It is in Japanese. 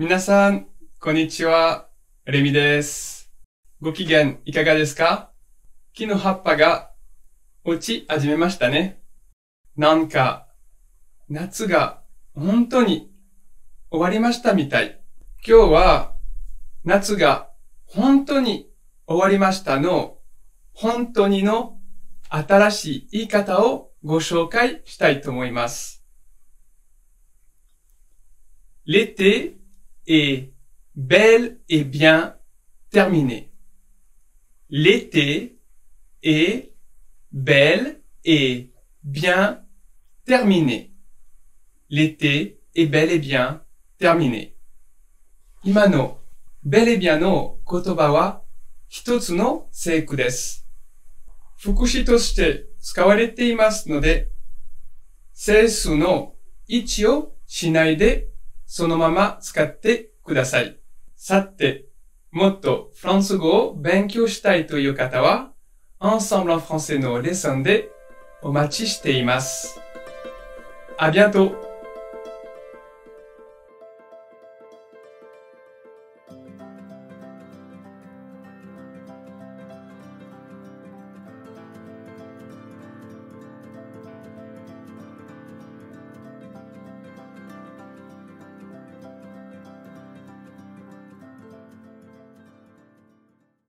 皆さん、こんにちは。レミです。ご機嫌いかがですか？木の葉っぱが落ち始めましたね。なんか、夏が本当に終わりましたみたい。今日は、夏が本当に終わりましたの、本当にの新しい言い方をご紹介したいと思います。L'été est bel et bien terminé. L'été est bel et bien terminé. L'été est bel et bien terminé. 今の bel et bien の言葉は一つの聖句です。副詞として使われていますので、整数の位置をしないで そのまま使ってください。さて、もっとフランス語を勉強したいという方は、Ensemble en français のレッスンでお待ちしています。ありがとう。